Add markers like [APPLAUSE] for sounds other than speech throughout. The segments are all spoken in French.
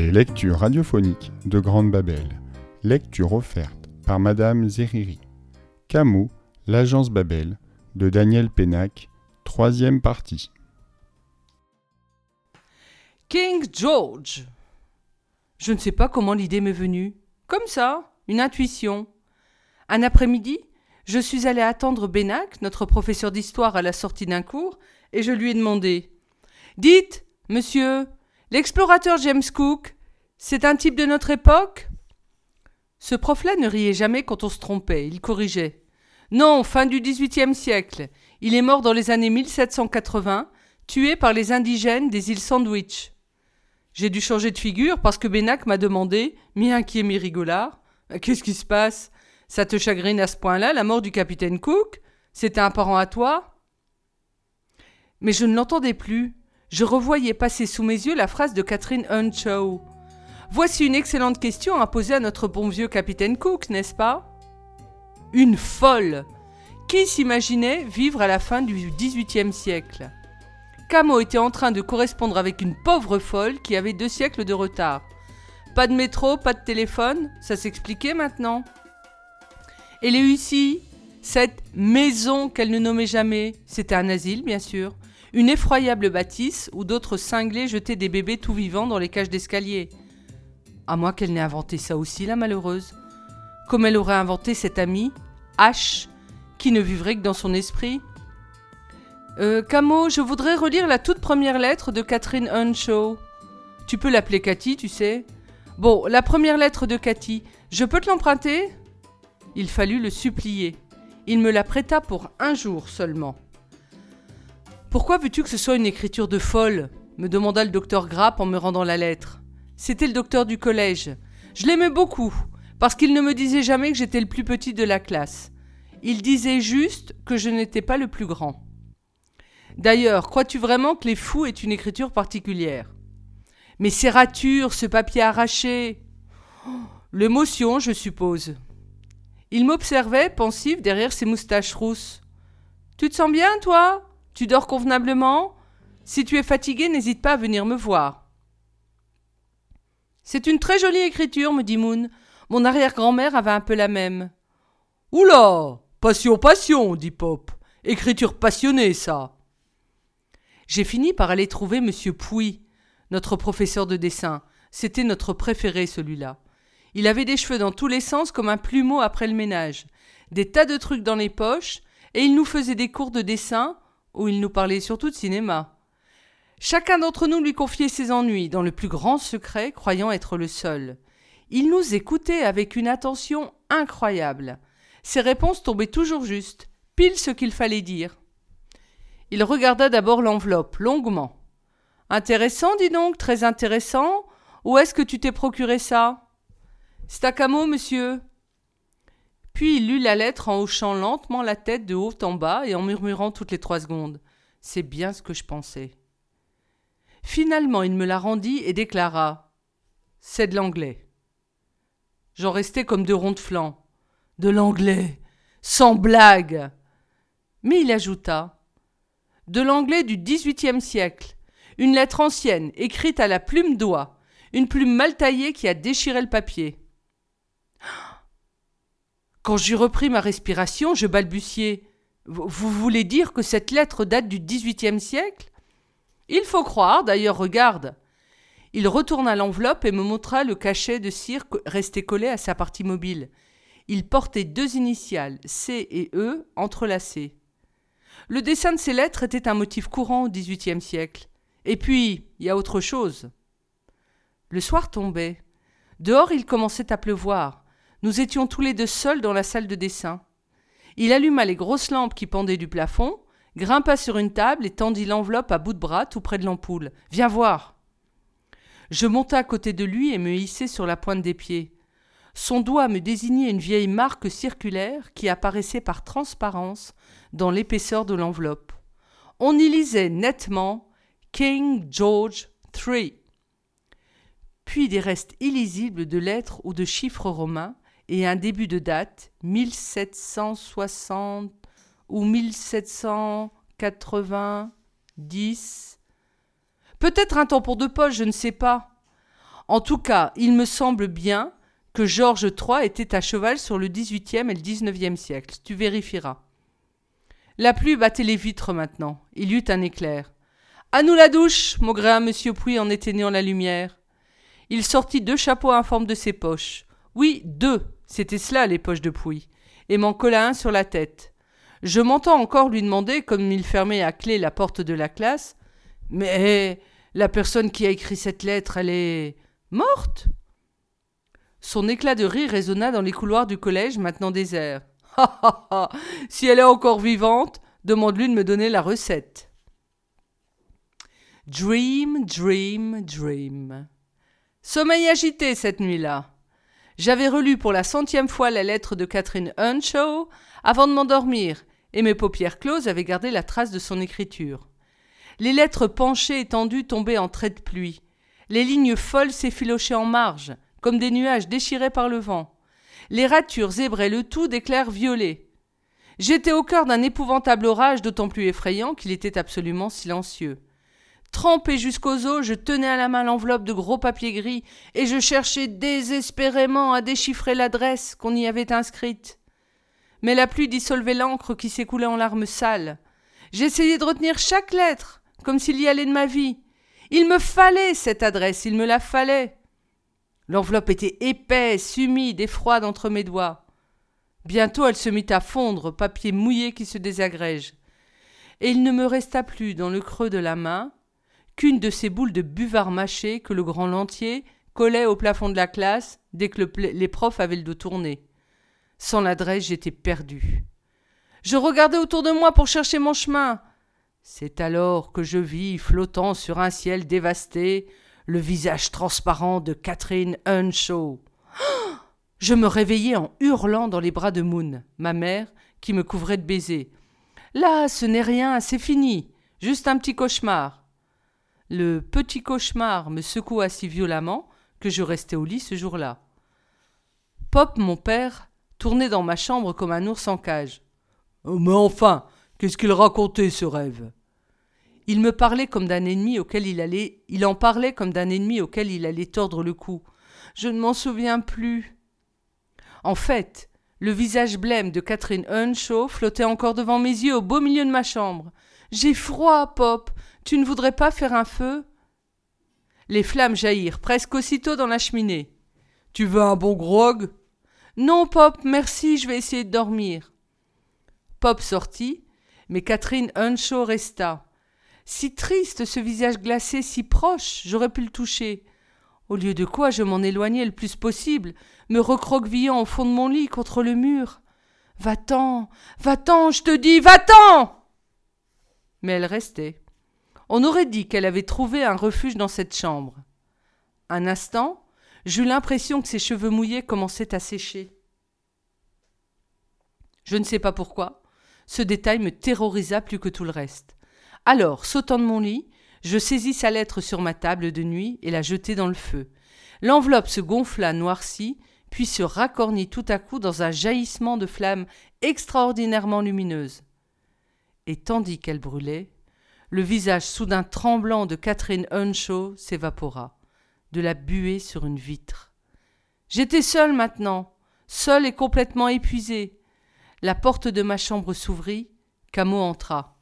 Les lectures radiophoniques de Grande Babel. Lecture offerte par Madame Zeriri. Camus, l'agence Babel, de Daniel Pénac, troisième partie. King George. Je ne sais pas comment l'idée m'est venue. Comme ça, une intuition. Un après-midi, je suis allé attendre Bénac, notre professeur d'histoire, à la sortie d'un cours, et je lui ai demandé Dites, monsieur, l'explorateur James Cook, c'est un type de notre époque? Ce prof-là ne riait jamais quand on se trompait, il corrigeait. Non, fin du XVIIIe siècle. Il est mort dans les années 1780, tué par les indigènes des îles Sandwich. J'ai dû changer de figure parce que Bénac m'a demandé, mi-inquiet, mi-rigolard, Qu'est-ce qui se passe? Ça te chagrine à ce point-là, la mort du capitaine Cook? C'était un parent à toi Mais je ne l'entendais plus. Je revoyais passer sous mes yeux la phrase de Catherine Hunshaw. Voici une excellente question à poser à notre bon vieux capitaine Cook, n'est-ce pas? Une folle Qui s'imaginait vivre à la fin du XVIIIe siècle? Camo était en train de correspondre avec une pauvre folle qui avait deux siècles de retard. Pas de métro, pas de téléphone, ça s'expliquait maintenant. Et les ici, cette maison qu'elle ne nommait jamais, c'était un asile, bien sûr. Une effroyable bâtisse où d'autres cinglés jetaient des bébés tout vivants dans les cages d'escalier. À moins qu'elle n'ait inventé ça aussi, la malheureuse. Comme elle aurait inventé cet ami, H, qui ne vivrait que dans son esprit. Euh, Camo, je voudrais relire la toute première lettre de Catherine Hunshaw. Tu peux l'appeler Cathy, tu sais. Bon, la première lettre de Cathy, je peux te l'emprunter? Il fallut le supplier. Il me la prêta pour un jour seulement. Pourquoi veux-tu que ce soit une écriture de folle me demanda le docteur Grapp en me rendant la lettre. C'était le docteur du collège. Je l'aimais beaucoup, parce qu'il ne me disait jamais que j'étais le plus petit de la classe. Il disait juste que je n'étais pas le plus grand. D'ailleurs, crois-tu vraiment que les fous aient une écriture particulière? Mais ces ratures, ce papier arraché L'émotion, je suppose. Il m'observait, pensif, derrière ses moustaches rousses. Tu te sens bien, toi? Tu dors convenablement? Si tu es fatigué, n'hésite pas à venir me voir. C'est une très jolie écriture, me dit Moon. Mon arrière-grand-mère avait un peu la même. Oula Passion, passion, dit Pop. Écriture passionnée, ça. J'ai fini par aller trouver M. Pouy, notre professeur de dessin. C'était notre préféré, celui-là. Il avait des cheveux dans tous les sens comme un plumeau après le ménage, des tas de trucs dans les poches, et il nous faisait des cours de dessin, où il nous parlait surtout de cinéma. Chacun d'entre nous lui confiait ses ennuis, dans le plus grand secret, croyant être le seul. Il nous écoutait avec une attention incroyable. Ses réponses tombaient toujours justes, pile ce qu'il fallait dire. Il regarda d'abord l'enveloppe, longuement. Intéressant, dis donc, très intéressant. Où est-ce que tu t'es procuré ça? Stacamo, monsieur. Puis il lut la lettre en hochant lentement la tête de haut en bas et en murmurant toutes les trois secondes. C'est bien ce que je pensais. Finalement, il me la rendit et déclara C'est de l'anglais. J'en restais comme deux ronds de flanc. De l'anglais Sans blague Mais il ajouta de l'anglais du XVIIIe siècle, une lettre ancienne, écrite à la plume d'oie, une plume mal taillée qui a déchiré le papier. Quand j'eus repris ma respiration, je balbutiai. Vous voulez dire que cette lettre date du XVIIIe siècle? Il faut croire, d'ailleurs, regarde. Il retourna l'enveloppe et me montra le cachet de cire resté collé à sa partie mobile. Il portait deux initiales, C et E, entrelacées. Le dessin de ces lettres était un motif courant au XVIIIe siècle. Et puis, il y a autre chose. Le soir tombait. Dehors, il commençait à pleuvoir. Nous étions tous les deux seuls dans la salle de dessin. Il alluma les grosses lampes qui pendaient du plafond, grimpa sur une table et tendit l'enveloppe à bout de bras tout près de l'ampoule. Viens voir. Je montai à côté de lui et me hissai sur la pointe des pieds. Son doigt me désignait une vieille marque circulaire qui apparaissait par transparence dans l'épaisseur de l'enveloppe. On y lisait nettement King George III. Puis des restes illisibles de lettres ou de chiffres romains et un début de date 1760 ou 1790. Peut-être un tampon de poche, je ne sais pas. En tout cas, il me semble bien que Georges III était à cheval sur le XVIIIe et le XIXe siècle. Tu vérifieras. La pluie battait les vitres maintenant. Il y eut un éclair. À nous la douche maugréa M. Pouy en éteignant la lumière. Il sortit deux chapeaux informes de ses poches. Oui, deux, c'était cela les poches de Pouy, et m'en colla un sur la tête. Je m'entends encore lui demander, comme il fermait à clé la porte de la classe Mais la personne qui a écrit cette lettre, elle est morte? Son éclat de rire résonna dans les couloirs du collège maintenant désert. Ha ha ha Si elle est encore vivante, demande-lui de me donner la recette. Dream, dream, dream. Sommeil agité cette nuit-là. J'avais relu pour la centième fois la lettre de Catherine Earnshaw avant de m'endormir, et mes paupières closes avaient gardé la trace de son écriture. Les lettres penchées et tendues tombaient en traits de pluie. Les lignes folles s'effilochaient en marge, comme des nuages déchirés par le vent. Les ratures zébraient le tout d'éclairs violets. J'étais au cœur d'un épouvantable orage d'autant plus effrayant qu'il était absolument silencieux. Trempé jusqu'aux os, je tenais à la main l'enveloppe de gros papier gris et je cherchais désespérément à déchiffrer l'adresse qu'on y avait inscrite. Mais la pluie dissolvait l'encre qui s'écoulait en larmes sales. J'essayais de retenir chaque lettre, comme s'il y allait de ma vie. Il me fallait cette adresse, il me la fallait. L'enveloppe était épaisse, humide et froide entre mes doigts. Bientôt elle se mit à fondre, papier mouillé qui se désagrège. Et il ne me resta plus dans le creux de la main qu'une de ces boules de buvard mâché que le grand Lantier collait au plafond de la classe dès que les profs avaient le dos tourné. Sans l'adresse, j'étais perdu. Je regardais autour de moi pour chercher mon chemin. C'est alors que je vis, flottant sur un ciel dévasté, le visage transparent de Catherine Earnshaw. [GASPS] Je me réveillai en hurlant dans les bras de Moon, ma mère, qui me couvrait de baisers. Là, ce n'est rien, c'est fini. Juste un petit cauchemar. Le petit cauchemar me secoua si violemment que je restai au lit ce jour-là. Pop, mon père, tournait dans ma chambre comme un ours en cage. Oh, mais enfin, qu'est-ce qu'il racontait ce rêve? Il me parlait comme d'un ennemi auquel il allait. Il en parlait comme d'un ennemi auquel il allait tordre le cou. Je ne m'en souviens plus. En fait, le visage blême de Catherine Earnshaw flottait encore devant mes yeux au beau milieu de ma chambre. J'ai froid, Pop. Tu ne voudrais pas faire un feu? Les flammes jaillirent presque aussitôt dans la cheminée. Tu veux un bon grog? Non, Pop, merci, je vais essayer de dormir. Pop sortit, mais Catherine Earnshaw resta. Si triste ce visage glacé, si proche, j'aurais pu le toucher. Au lieu de quoi je m'en éloignais le plus possible, me recroquevillant au fond de mon lit contre le mur. Va-t'en, va-t'en, je te dis, va-t'en Mais elle restait. On aurait dit qu'elle avait trouvé un refuge dans cette chambre. Un instant, j'eus l'impression que ses cheveux mouillés commençaient à sécher. Je ne sais pas pourquoi, ce détail me terrorisa plus que tout le reste. Alors, sautant de mon lit, je saisis sa lettre sur ma table de nuit et la jetai dans le feu. L'enveloppe se gonfla noircie, puis se racornit tout à coup dans un jaillissement de flammes extraordinairement lumineuses. Et tandis qu'elle brûlait, le visage soudain tremblant de Catherine Earnshaw s'évapora, de la buée sur une vitre. J'étais seul maintenant, seul et complètement épuisé. La porte de ma chambre s'ouvrit, Camo entra.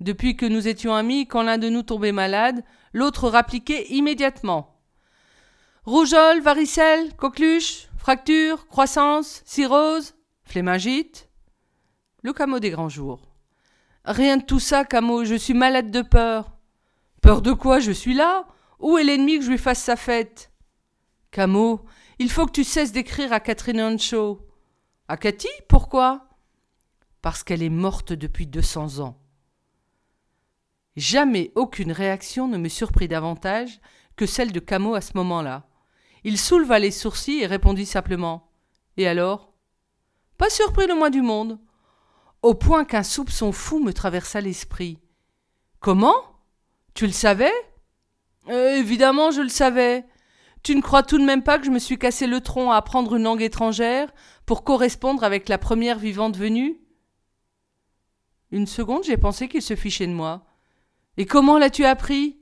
Depuis que nous étions amis, quand l'un de nous tombait malade, l'autre rappliquait immédiatement. Rougeole, varicelle, coqueluche, fracture, croissance, cirrhose, flémingite. Le Camo des grands jours. Rien de tout ça, Camo, je suis malade de peur. Peur de quoi Je suis là? Où est l'ennemi que je lui fasse sa fête? Camo, il faut que tu cesses d'écrire à Catherine Earnshaw. À Cathy Pourquoi? Parce qu'elle est morte depuis deux cents ans. Jamais aucune réaction ne me surprit davantage que celle de Camo à ce moment-là. Il souleva les sourcils et répondit simplement Et alors? Pas surpris le moins du monde au point qu'un soupçon fou me traversa l'esprit. Comment? Tu le savais? Euh, Évidemment, je le savais. Tu ne crois tout de même pas que je me suis cassé le tronc à apprendre une langue étrangère pour correspondre avec la première vivante venue? Une seconde, j'ai pensé qu'il se fichait de moi. Et comment l'as-tu appris?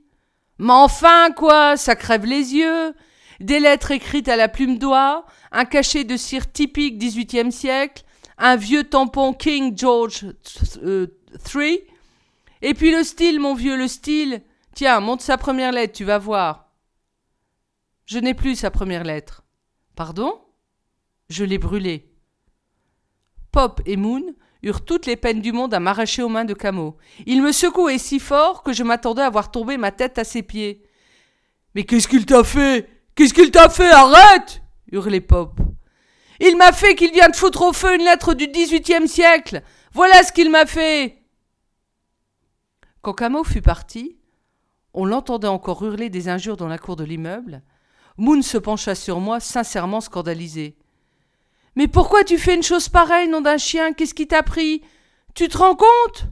Mais enfin, quoi, ça crève les yeux. Des lettres écrites à la plume d'oie, un cachet de cire typique XVIIIe siècle, un vieux tampon King George III. Et puis le style, mon vieux, le style. Tiens, monte sa première lettre, tu vas voir. Je n'ai plus sa première lettre. Pardon? Je l'ai brûlée. Pop et Moon eurent toutes les peines du monde à m'arracher aux mains de Camo. Il me secouait si fort que je m'attendais à voir tomber ma tête à ses pieds. Mais qu'est-ce qu'il t'a fait? Qu'est-ce qu'il t'a fait? Arrête hurlait Pop. Il m'a fait qu'il vient de foutre au feu une lettre du XVIIIe siècle. Voilà ce qu'il m'a fait. Quand Camo fut parti, on l'entendait encore hurler des injures dans la cour de l'immeuble. Moon se pencha sur moi, sincèrement scandalisé. Mais pourquoi tu fais une chose pareille, nom d'un chien? Qu'est-ce qui t'a pris? Tu te rends compte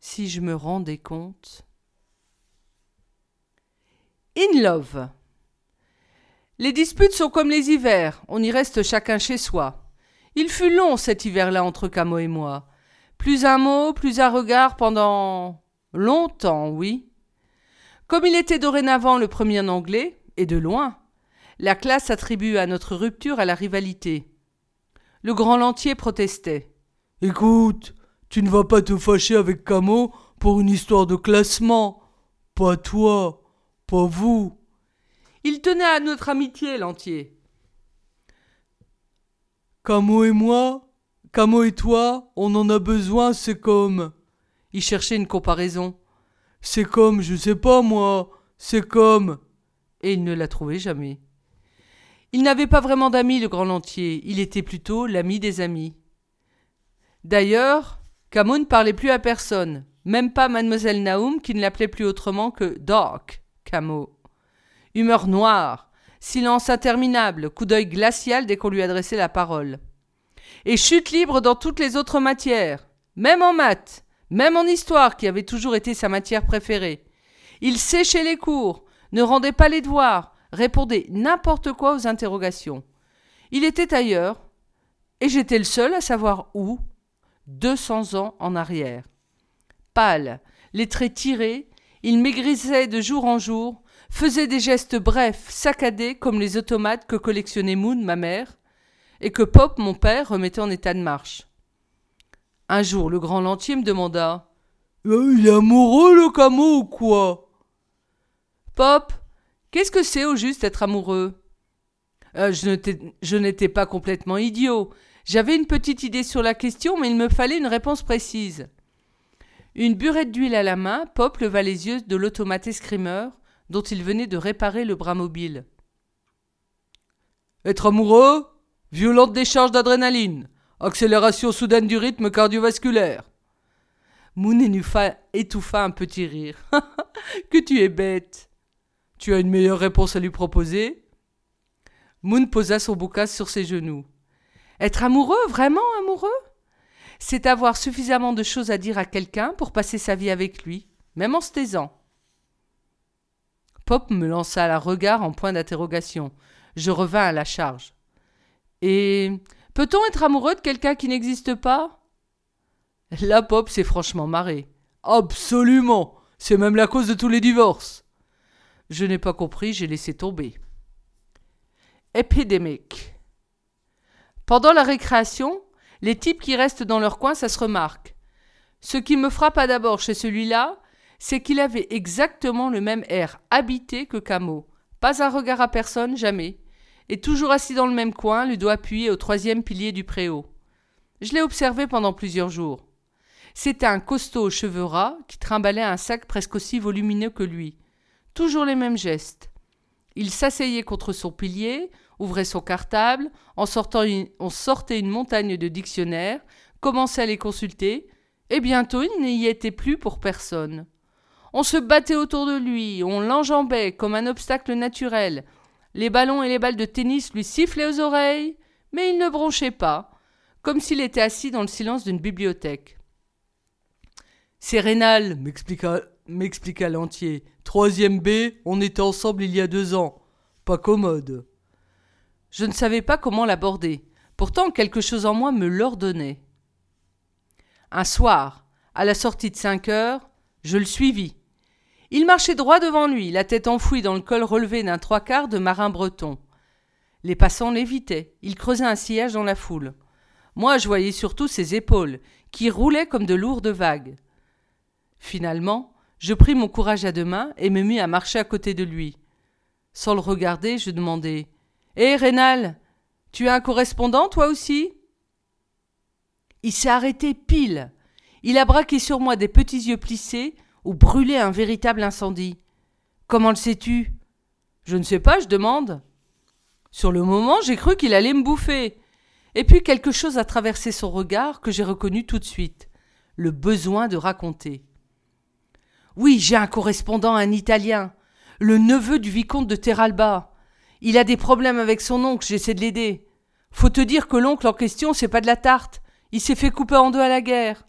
Si je me rendais compte. In love. Les disputes sont comme les hivers, on y reste chacun chez soi. Il fut long cet hiver-là entre Camo et moi. Plus un mot, plus un regard pendant longtemps, oui. Comme il était dorénavant le premier en anglais, et de loin, la classe attribue à notre rupture à la rivalité. Le grand Lantier protestait. Écoute, tu ne vas pas te fâcher avec Camo pour une histoire de classement. Pas toi, pas vous. Il tenait à notre amitié, Lantier. Camo et moi, Camo et toi, on en a besoin, c'est comme. Il cherchait une comparaison. C'est comme, je sais pas moi, c'est comme. Et il ne la trouvait jamais. Il n'avait pas vraiment d'amis, le grand Lantier, il était plutôt l'ami des amis. D'ailleurs, Camo ne parlait plus à personne, même pas mademoiselle Naoum qui ne l'appelait plus autrement que Doc Camo. Humeur noire, silence interminable, coup d'œil glacial dès qu'on lui adressait la parole. Et chute libre dans toutes les autres matières, même en maths, même en histoire qui avait toujours été sa matière préférée. Il séchait les cours, ne rendait pas les devoirs, répondait n'importe quoi aux interrogations. Il était ailleurs, et j'étais le seul à savoir où, deux cents ans en arrière. Pâle, les traits tirés, il maigrisait de jour en jour, faisait des gestes brefs, saccadés comme les automates que collectionnait Moon, ma mère, et que Pop, mon père, remettait en état de marche. Un jour, le grand Lantier me demanda euh, Il est amoureux, le camo, ou quoi? Pop, Qu'est-ce que c'est au juste être amoureux? Euh, Je n'étais pas complètement idiot. J'avais une petite idée sur la question, mais il me fallait une réponse précise. Une burette d'huile à la main, Pop leva les yeux de l'automate escrimeur, dont il venait de réparer le bras mobile. Être amoureux Violente décharge d'adrénaline. Accélération soudaine du rythme cardiovasculaire. Moon étouffa un petit rire. [LAUGHS] que tu es bête. Tu as une meilleure réponse à lui proposer? Moon posa son bouquin sur ses genoux. Être amoureux, vraiment amoureux? C'est avoir suffisamment de choses à dire à quelqu'un pour passer sa vie avec lui, même en se taisant. Pop me lança un regard en point d'interrogation. Je revins à la charge. Et peut-on être amoureux de quelqu'un qui n'existe pas? La Pop s'est franchement marrée. Absolument C'est même la cause de tous les divorces. Je n'ai pas compris, j'ai laissé tomber. Épidémique. Pendant la récréation, les types qui restent dans leur coin, ça se remarque. Ce qui me frappa d'abord chez celui-là, c'est qu'il avait exactement le même air habité que Camo. Pas un regard à personne, jamais. Et toujours assis dans le même coin, le doigt appuyé au troisième pilier du préau. Je l'ai observé pendant plusieurs jours. C'était un costaud aux cheveux ras qui trimbalait un sac presque aussi volumineux que lui. Toujours les mêmes gestes. Il s'asseyait contre son pilier, ouvrait son cartable, en on sortait une montagne de dictionnaires, commençait à les consulter, et bientôt il n'y était plus pour personne. On se battait autour de lui, on l'enjambait comme un obstacle naturel. Les ballons et les balles de tennis lui sifflaient aux oreilles, mais il ne bronchait pas, comme s'il était assis dans le silence d'une bibliothèque. C'est rénal, m'expliqua l'entier. Troisième B, on était ensemble il y a deux ans. Pas commode. Je ne savais pas comment l'aborder. Pourtant, quelque chose en moi me l'ordonnait. Un soir, à la sortie de cinq heures, je le suivis. Il marchait droit devant lui, la tête enfouie dans le col relevé d'un trois quarts de marin breton. Les passants l'évitaient, il creusait un sillage dans la foule. Moi, je voyais surtout ses épaules, qui roulaient comme de lourdes vagues. Finalement, je pris mon courage à deux mains et me mis à marcher à côté de lui. Sans le regarder, je demandai Hé, eh, Rénal, tu as un correspondant, toi aussi? Il s'est arrêté pile. Il a braqué sur moi des petits yeux plissés où brûlait un véritable incendie. Comment le sais-tu? Je ne sais pas, je demande. Sur le moment, j'ai cru qu'il allait me bouffer. Et puis quelque chose a traversé son regard que j'ai reconnu tout de suite le besoin de raconter. Oui, j'ai un correspondant, un Italien, le neveu du vicomte de Terralba. Il a des problèmes avec son oncle, j'essaie de l'aider. Faut te dire que l'oncle en question, c'est pas de la tarte. Il s'est fait couper en deux à la guerre.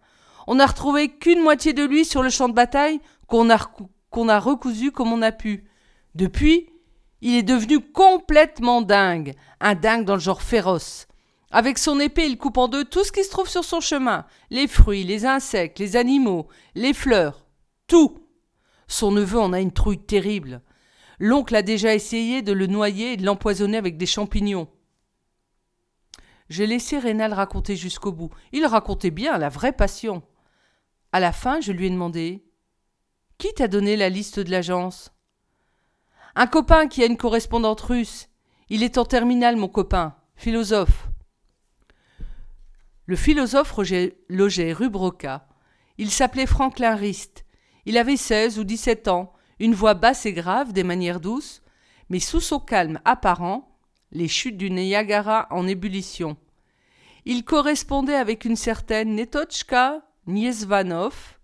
On n'a retrouvé qu'une moitié de lui sur le champ de bataille qu'on a, recousu comme on a pu. Depuis, il est devenu complètement dingue, un dingue dans le genre féroce. Avec son épée, il coupe en deux tout ce qui se trouve sur son chemin les fruits, les insectes, les animaux, les fleurs, tout. Son neveu en a une trouille terrible. L'oncle a déjà essayé de le noyer et de l'empoisonner avec des champignons. J'ai laissé Rénal raconter jusqu'au bout. Il racontait bien la vraie passion. À la fin, je lui ai demandé Qui t'a donné la liste de l'agence? Un copain qui a une correspondante russe. Il est en terminale, mon copain, philosophe. Le philosophe logeait rue Broca. Il s'appelait Franklin Rist. Il avait seize ou dix-sept ans, une voix basse et grave, des manières douces, mais sous son calme apparent, les chutes du Niagara en ébullition. Il correspondait avec une certaine Netochka Niesvanov,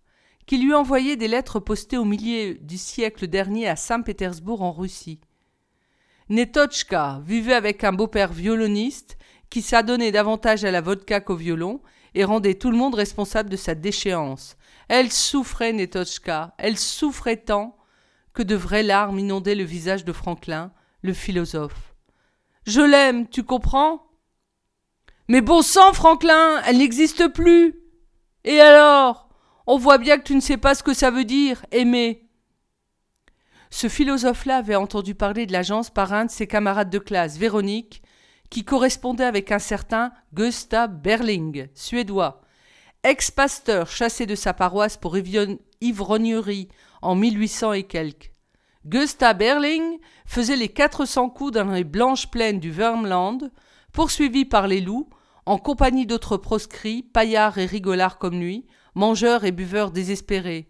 qui lui envoyait des lettres postées au milieu du siècle dernier à Saint-Pétersbourg en Russie. Netochka vivait avec un beau-père violoniste qui s'adonnait davantage à la vodka qu'au violon et rendait tout le monde responsable de sa déchéance. Elle souffrait, Netochka, elle souffrait tant que de vraies larmes inondaient le visage de Franklin, le philosophe. Je l'aime, tu comprends? Mais bon sang, Franklin, elle n'existe plus Et alors? On voit bien que tu ne sais pas ce que ça veut dire, aimer. Ce philosophe-là avait entendu parler de l'agence par un de ses camarades de classe, Véronique, qui correspondait avec un certain Gustav Berling, suédois, ex-pasteur chassé de sa paroisse pour ivrognerie en 1800 et quelques. Gustav Berling faisait les 400 coups dans les blanches plaines du Vermland, poursuivi par les loups, en compagnie d'autres proscrits, paillards et rigolards comme lui, mangeurs et buveurs désespérés.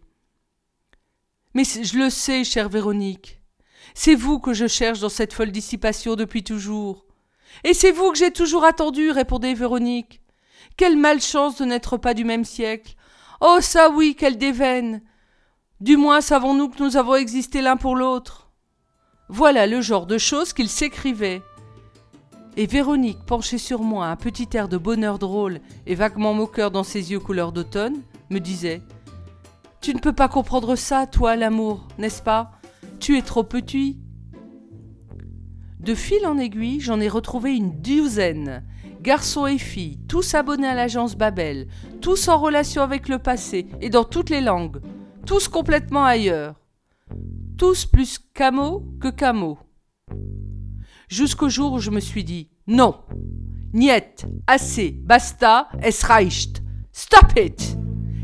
Mais je le sais, chère Véronique. C'est vous que je cherche dans cette folle dissipation depuis toujours. Et c'est vous que j'ai toujours attendu, répondait Véronique. Quelle malchance de n'être pas du même siècle. Oh ça oui, quelle déveine. Du moins savons-nous que nous avons existé l'un pour l'autre. Voilà le genre de choses qu'il s'écrivait. Et Véronique, penchée sur moi, un petit air de bonheur drôle et vaguement moqueur dans ses yeux couleur d'automne, me disait Tu ne peux pas comprendre ça, toi, l'amour, n'est-ce pas? Tu es trop petit, de fil en aiguille, j'en ai retrouvé une douzaine. Garçons et filles, tous abonnés à l'agence Babel, tous en relation avec le passé et dans toutes les langues, tous complètement ailleurs. Tous plus camo que camo. Jusqu'au jour où je me suis dit non, niet, assez, basta, es reicht, stop it.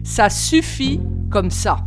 Ça suffit comme ça.